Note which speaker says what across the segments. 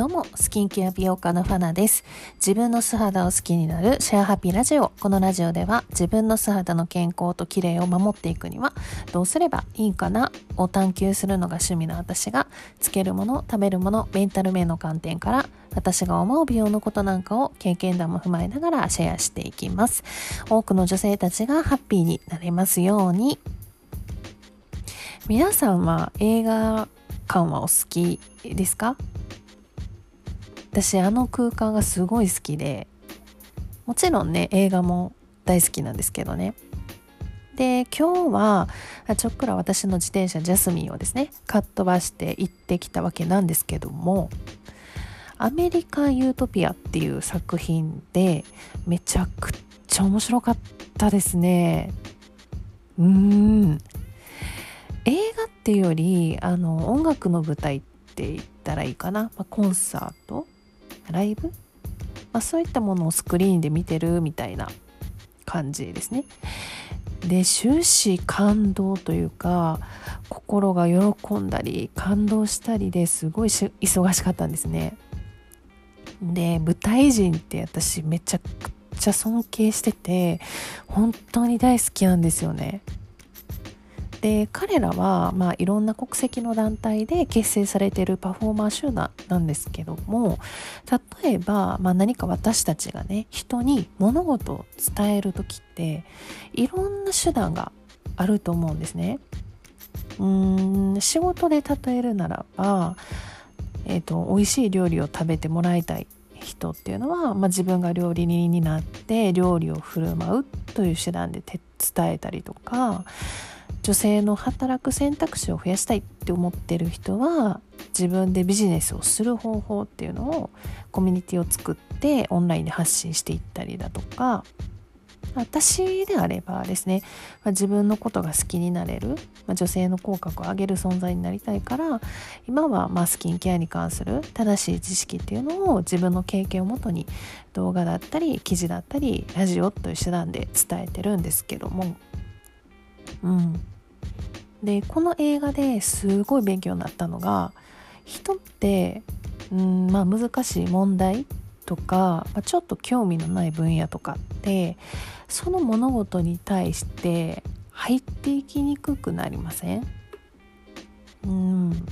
Speaker 1: どうも、スキンケア美容家のファナです。自分の素肌を好きになるシェアハピラジオ。このラジオでは自分の素肌の健康と綺麗を守っていくにはどうすればいいかなを探求するのが趣味の私がつけるもの、食べるもの、メンタル面の観点から私が思う美容のことなんかを経験談も踏まえながらシェアしていきます。多くの女性たちがハッピーになれますように。皆さんは映画館はお好きですか？私あの空間がすごい好きでもちろんね映画も大好きなんですけどね。で今日はちょっくら私の自転車ジャスミンをですねかっ飛ばして行ってきたわけなんですけどもアメリカ・ユートピアっていう作品でめちゃくちゃ面白かったですね。うーん。映画っていうよりあの音楽の舞台って言ったらいいかな、まあ、コンサートライブ、まあ、そういったものをスクリーンで見てるみたいな感じですね。で終始感動というか心が喜んだり感動したりですごい忙しかったんですね。で舞台人って私めちゃくちゃ尊敬してて本当に大好きなんですよね。で彼らは、まあ、いろんな国籍の団体で結成されているパフォーマー集団なんですけども例えば、まあ、何か私たちがね人に物事を伝える時っていろんな手段があると思うんですね。うん仕事で例えるならば、えーと、美味しい料理を食べてもらいたい人っていうのは、まあ、自分が料理人になって料理を振る舞うという手段で伝えたりとか女性の働く選択肢を増やしたいって思ってる人は自分でビジネスをする方法っていうのをコミュニティを作ってオンラインで発信していったりだとか。私であればですね、まあ、自分のことが好きになれる、まあ、女性の口角を上げる存在になりたいから今はまスキンケアに関する正しい知識っていうのを自分の経験をもとに動画だったり記事だったりラジオという手段で伝えてるんですけども。うん、でこの映画ですごい勉強になったのが人って、うんまあ、難しい問題とか、まあ、ちょっと興味のない分野とかってその物事に対して入っていきにくくなりません？うん。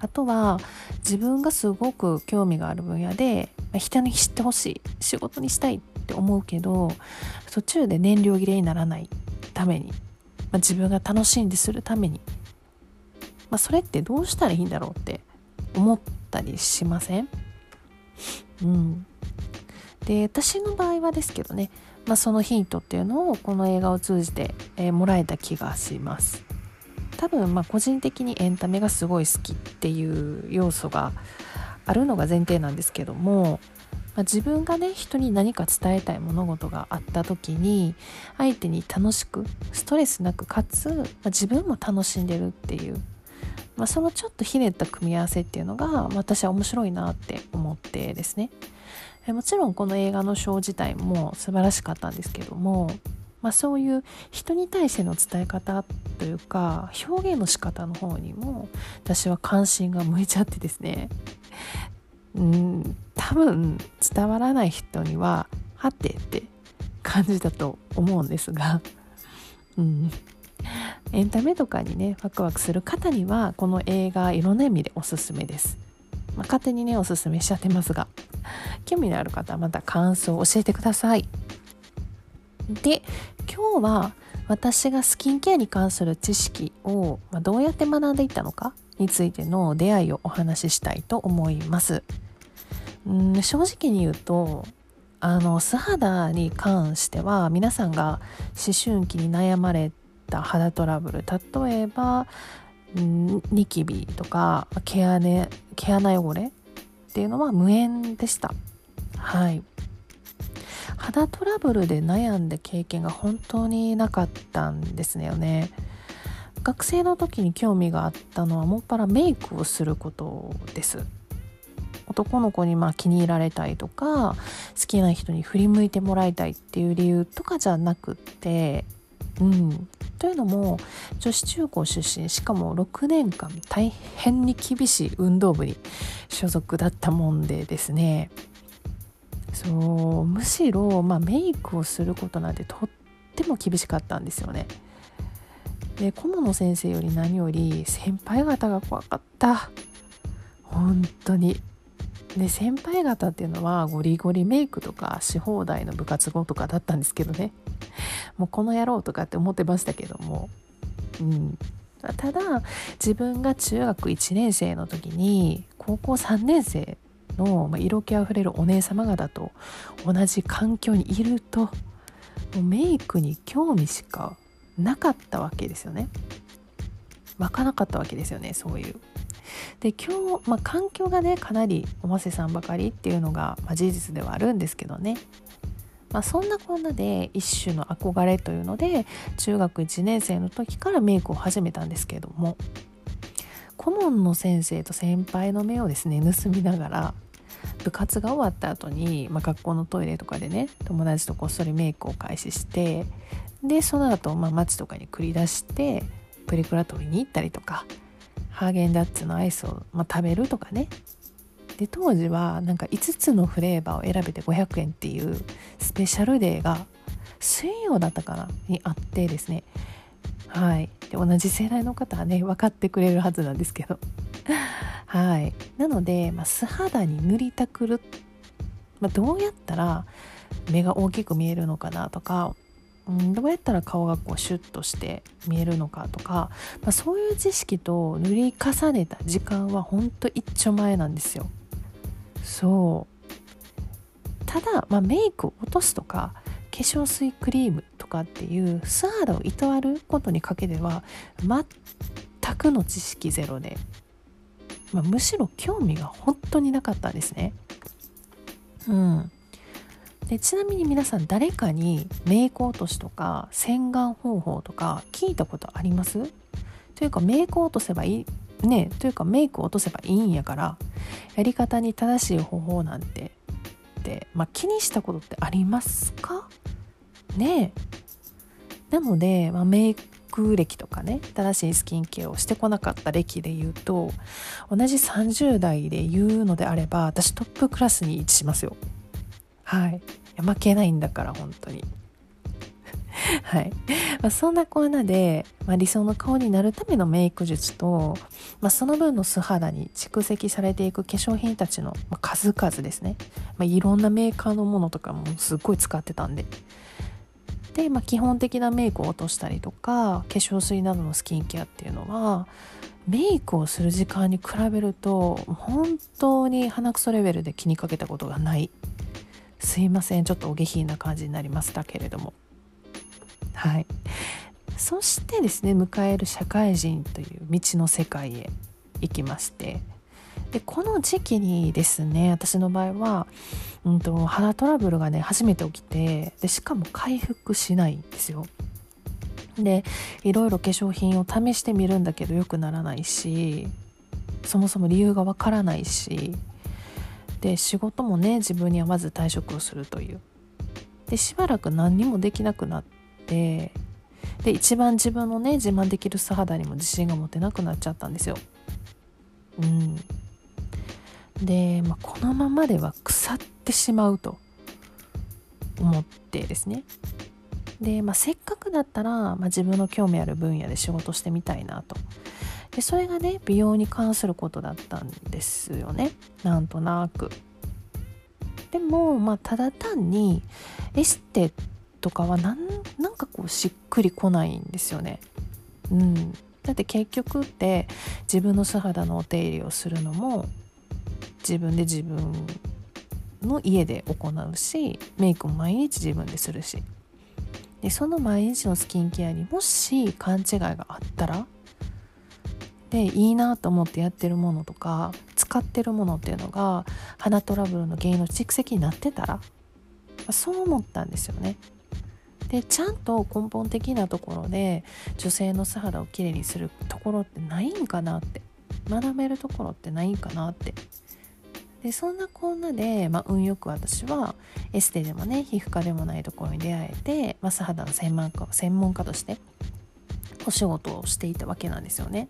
Speaker 1: あとは自分がすごく興味がある分野で人に知ってほしい仕事にしたいって思うけど途中で燃料切れにならないためにまあ、自分が楽しんでするために、まあ、それってどうしたらいいんだろうって思ったりしません？うん。で私の場合はですけどね、まあ、そのヒントっていうのをこの映画を通じて、えー、もらえた気がします。多分まあ個人的にエンタメがすごい好きっていう要素があるのが前提なんですけどもまあ、自分がね人に何か伝えたい物事があった時に相手に楽しくストレスなくかつ、まあ、自分も楽しんでるっていう、まあ、そのちょっとひねった組み合わせっていうのが私は面白いなって思ってですね。もちろんこの映画のショー自体も素晴らしかったんですけどもまあ、そういう人に対しての伝え方というか表現の仕方の方にも私は関心が向いちゃってですね。うん多分伝わらない人にははてって感じだと思うんですが、うん、エンタメとかにねワクワクする方にはこの映画いろんな意味でおすすめです、まあ、勝手にねおすすめしちゃってますが。興味のある方はまた感想を教えてください。で今日は私がスキンケアに関する知識を、まどうやって学んでいったのかについての出会いをお話ししたいと思います。うん正直に言うとあの素肌に関しては皆さんが思春期に悩まれた肌トラブル例えばニキビとか毛穴毛穴汚れっていうのは無縁でした。はい。肌トラブルで悩んだ経験が本当になかったんですよね。学生の時に興味があったのはもっぱらメイクをすることです。男の子にまあ気に入られたいとか好きな人に振り向いてもらいたいっていう理由とかじゃなくってうん、というのも女子中高出身しかも6年間大変に厳しい運動部に所属だったもんでですね。そうむしろ、まあ、メイクをすることなんてとっても厳しかったんですよね。で顧問の先生より何より先輩方が怖かった。本当に。で先輩方っていうのはゴリゴリメイクとかし放題の部活後とかだったんですけどね。もうこの野郎とかって思ってましたけども、うん、ただ自分が中学1年生の時に高校3年生の色気あふれるお姉様方と同じ環境にいるともうメイクに興味しかなかったわけですよね。湧かなかったわけですよねそういう。で今日、まあ、環境がねかなりおませさんばかりっていうのが、まあ、事実ではあるんですけどね。まあ、そんなこんなで一種の憧れというので中学1年生の時からメイクを始めたんですけども。顧問の先生と先輩の目をですね盗みながら部活が終わった後に、まあ、学校のトイレとかでね友達とこっそりメイクを開始してでその後、まあ街とかに繰り出してプリクラ取りに行ったりとかハーゲンダッツのアイスを、まあ、食べるとかね。で当時はなんか5つのフレーバーを選べて500円っていうスペシャルデーが水曜だったかなにあってですね。はい。で同じ世代の方はね分かってくれるはずなんですけど。はい。なので、まあ、素肌に塗りたくる、まあ、どうやったら目が大きく見えるのかなとかうん、どうやったら顔がこうシュッとして見えるのかとか、まあ、そういう知識と塗り重ねた時間はほんと一丁前なんですよ。そうただ、まあ、メイクを落とすとか化粧水クリームとかっていう素肌をいたわることにかけては全くの知識ゼロで、まあ、むしろ興味が本当になかったんですね。うん、でちなみに皆さん誰かにメイク落としとか洗顔方法とか聞いたことあります？というかメイク落とせばいい？ねというかメイク落とせばいいんやからやり方に正しい方法なんてで、まあ、気にしたことってありますか？ねなので、まあ、メイク歴とかね正しいスキンケアをしてこなかった歴で言うと同じ30代で言うのであれば私トップクラスに位置しますよ。はい。負けないんだから本当に。はい、まあ、そんなこんなで、まあ、理想の顔になるためのメイク術と、まあ、その分の素肌に蓄積されていく化粧品たちの数々ですね、ま、いろんなメーカーのものとかもすっごい使ってたんで。で、ま、基本的なメイクを落としたりとか化粧水などのスキンケアっていうのはメイクをする時間に比べると本当に鼻くそレベルで気にかけたことがない。すいません。ちょっとお下品な感じになりましたけれども。はい。そしてですね迎える社会人という道の世界へ行きまして。でこの時期にですね私の場合は、うんと、肌トラブルがね初めて起きてでしかも回復しないんですよ。でいろいろ化粧品を試してみるんだけど良くならないしそもそも理由がわからないしで仕事もね自分にはまず退職をするという。でしばらく何にもできなくなってで一番自分のね自慢できる素肌にも自信が持てなくなっちゃったんですよ。うん、で、まあ、このままでは腐ってしまうと思ってですね。で、まあ、せっかくだったら、まあ、自分の興味ある分野で仕事してみたいなとでそれがね美容に関することだったんですよね。なんとなく。でもまあただ単にエステとかはなんなんかこうしっくりこないんですよね。うん。だって結局って自分の素肌のお手入れをするのも自分で自分の家で行うしメイクも毎日自分でするし。でその毎日のスキンケアにもし勘違いがあったらでいいなと思ってやってるものとか使ってるものっていうのが肌トラブルの原因の蓄積になってたらそう思ったんですよね。でちゃんと根本的なところで女性の素肌をきれいにするところってないんかなって学べるところってないんかなってでそんなこんなで、まあ、運よく私はエステでもね皮膚科でもないところに出会えて、まあ、素肌の専門家専門家としてお仕事をしていたわけなんですよね。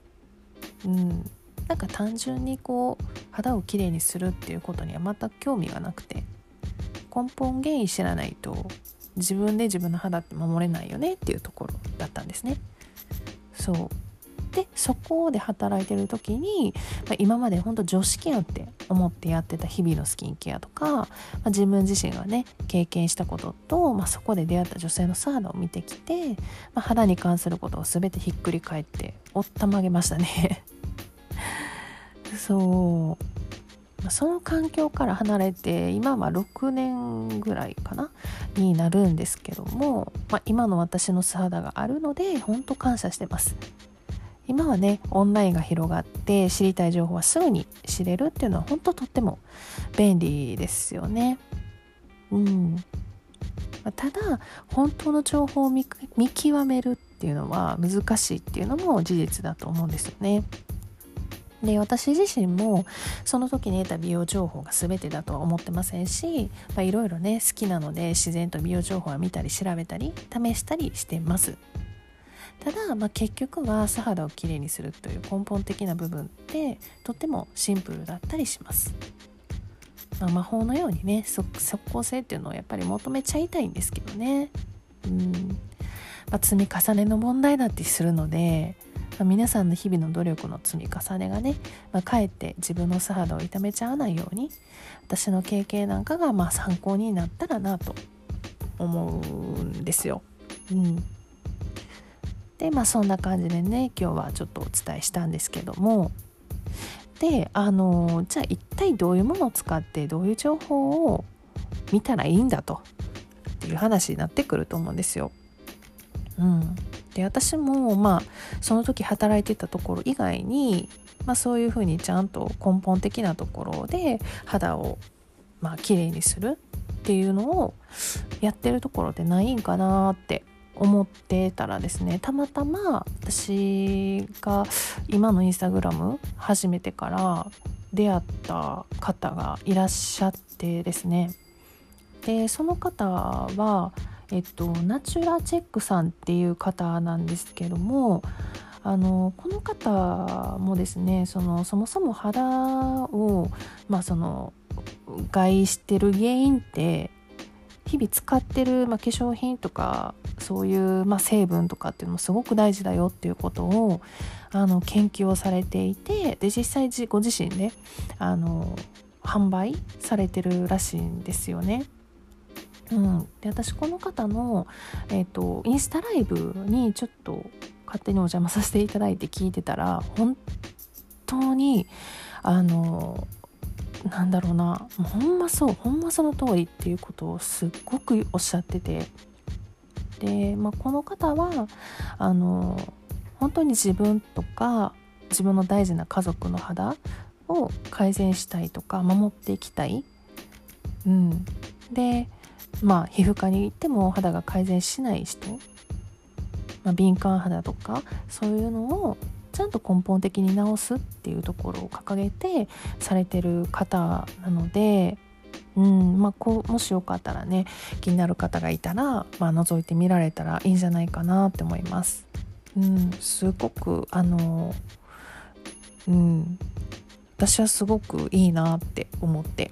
Speaker 1: うん、なんか単純にこう肌をきれいにするっていうことには全く興味がなくて根本原因知らないと自分で自分の肌って守れないよねっていうところだったんですね。そうでそこで働いてる時に、まあ、今までほんと常識やって思ってやってた日々のスキンケアとか、まあ、自分自身がね経験したことと、まあ、そこで出会った女性の素肌を見てきて、まあ、肌に関することを全てひっくり返っておったまげましたね。そう。その環境から離れて今は6年ぐらいかなになるんですけども、まあ、今の私の素肌があるので本当感謝してます。今はねオンラインが広がって知りたい情報はすぐに知れるっていうのは本当とっても便利ですよね。うん。ただ本当の情報を見極めるっていうのは難しいっていうのも事実だと思うんですよね。で私自身もその時に得た美容情報が全てだとは思ってませんしいろいろね好きなので自然と美容情報は見たり調べたり試したりしてます。ただ、まあ、結局は素肌をきれいにするという根本的な部分ってとってもシンプルだったりします、まあ、魔法のようにね即効性っていうのをやっぱり求めちゃいたいんですけどね。うん、まあ、積み重ねの問題だってするのでまあ、皆さんの日々の努力の積み重ねがね、まあ、かえって自分の素肌を痛めちゃわないように私の経験なんかがまあ参考になったらなと思うんですよ。うん、でまあそんな感じでね今日はちょっとお伝えしたんですけども。であのじゃあ一体どういうものを使ってどういう情報を見たらいいんだと。っていう話になってくると思うんですよ。うん、で私もまあその時働いてたところ以外に、まあ、そういうふうにちゃんと根本的なところで肌をまあ綺麗にするっていうのをやってるところってないんかなって思ってたらですねたまたま私が今のインスタグラム始めてから出会った方がいらっしゃってですね。でその方はえっと、ナチュラチェックさんっていう方なんですけどもあのこの方もですねそのそもそも肌を、まあ、その害してる原因って日々使ってる、まあ、化粧品とかそういう、まあ、成分とかっていうのもすごく大事だよっていうことをあの研究をされていてで実際ご自身であの販売されてるらしいんですよね。うん、で私この方の、えーと、インスタライブにちょっと勝手にお邪魔させていただいて聞いてたら本当にあのなんだろうな。ほんまそうほんまその通りっていうことをすっごくおっしゃってて。で、まあ、この方はあの本当に自分とか自分の大事な家族の肌を改善したいとか守っていきたい。うん、でまあ皮膚科に行っても肌が改善しない人、まあ、敏感肌とかそういうのをちゃんと根本的に治すっていうところを掲げてされてる方なので、うんまあ、こうもしよかったらね気になる方がいたら、まあ、覗いてみられたらいいんじゃないかなって思います。うん、すごくあの、うん、私はすごくいいなって思って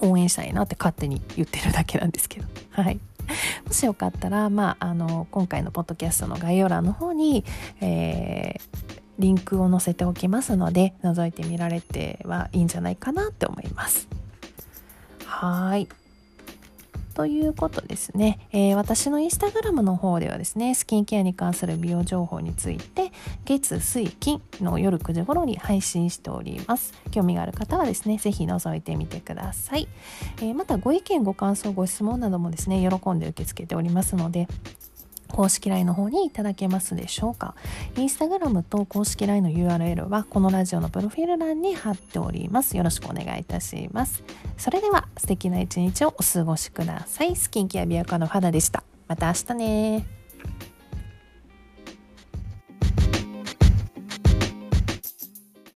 Speaker 1: 応援したいなって勝手に言ってるだけなんですけど。はい。もしよかったら、まあ、あの今回のポッドキャストの概要欄の方に、えー、リンクを載せておきますので覗いてみられてはいいんじゃないかなって思います。はい。ということですね、えー、私のインスタグラムの方ではですねスキンケアに関する美容情報について月水金の夜9時頃に配信しております。興味がある方はですね是非覗いてみてください、えー、またご意見ご感想ご質問などもですね喜んで受け付けておりますので公式 LINE の方にいただけますでしょうか。インスタグラムと公式 LINE の URL はこのラジオのプロフィール欄に貼っております。よろしくお願いいたします。それでは素敵な一日をお過ごしください。スキンケア美容家の肌でした。また明日ね